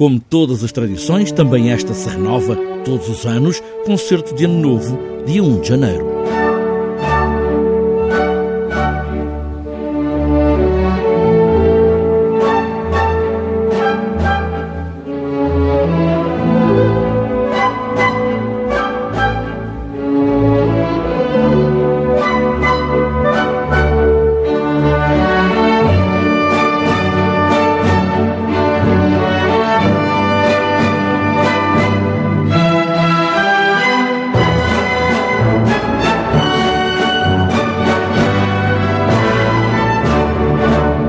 Como todas as tradições, também esta se renova todos os anos, concerto de Ano Novo, dia 1 de janeiro.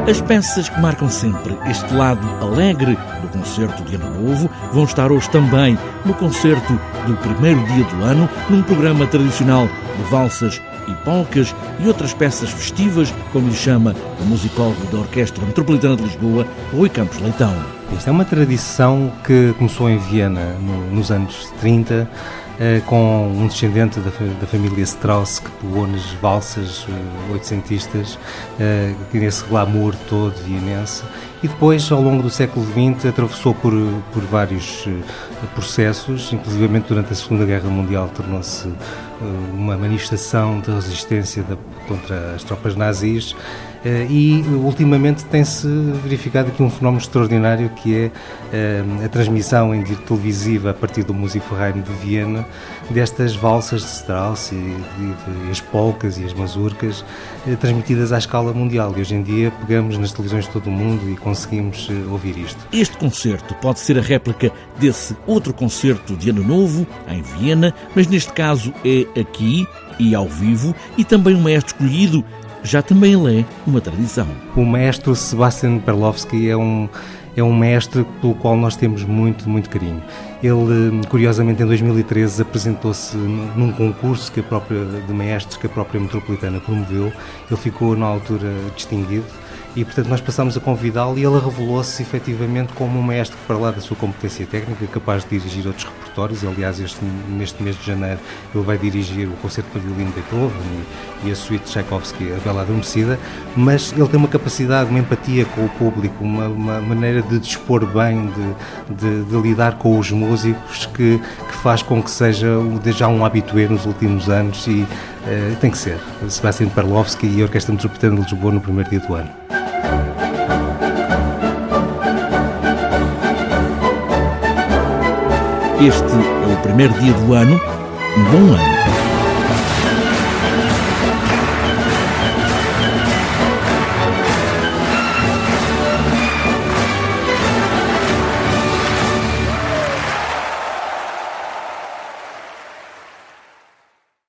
As peças que marcam sempre este lado alegre do concerto de Ano Novo vão estar hoje também no concerto do primeiro dia do ano, num programa tradicional de valsas e polcas e outras peças festivas, como lhe chama o musicólogo da Orquestra Metropolitana de Lisboa, Rui Campos Leitão. Esta é uma tradição que começou em Viena no, nos anos 30 eh, com um descendente da, da, família Strauss que pegou nas valsas uh, oitocentistas, uh, nesse glamour todo vienense, e depois, ao longo do século XX, atravessou por, por vários processos, inclusive durante a Segunda Guerra Mundial tornou-se uma manifestação de resistência da, contra as tropas nazis e ultimamente tem-se verificado aqui um fenómeno extraordinário que é a transmissão em televisiva a partir do Musikverein de Viena destas valsas de Strauss e, e, e as polcas e as mazurcas eh, transmitidas à escala mundial. E hoje em dia pegamos nas televisões de todo o mundo e conseguimos eh, ouvir isto. Este concerto pode ser a réplica desse outro concerto de Ano Novo, em Viena, mas neste caso é aqui e ao vivo e também um maestro escolhido já também ele é uma tradição. O maestro Sebastian Perlovsky é um é um mestre pelo qual nós temos muito, muito carinho. Ele, curiosamente, em 2013 apresentou-se num concurso que a própria, de maestros que a própria Metropolitana promoveu. Ele ficou, na altura, distinguido e, portanto, nós passamos a convidá-lo e ele revelou-se efetivamente como um maestro para lá da sua competência técnica, capaz de dirigir outros repertórios. Aliás, este, neste mês de janeiro, ele vai dirigir o concerto para violino Beethoven e, e a suíte de Tchaikovsky, a Bela Adormecida, mas ele tem uma capacidade, uma empatia com o público, uma, uma maneira de dispor bem, de, de, de, lidar com os músicos que, que faz com que seja já um habitué nos últimos anos e uh, tem que ser. Sebastian Perlovsky e a Orquestra Metropolitana de Lisboa no primeiro dia do ano. Este é o primeiro dia do ano. Um bom ano.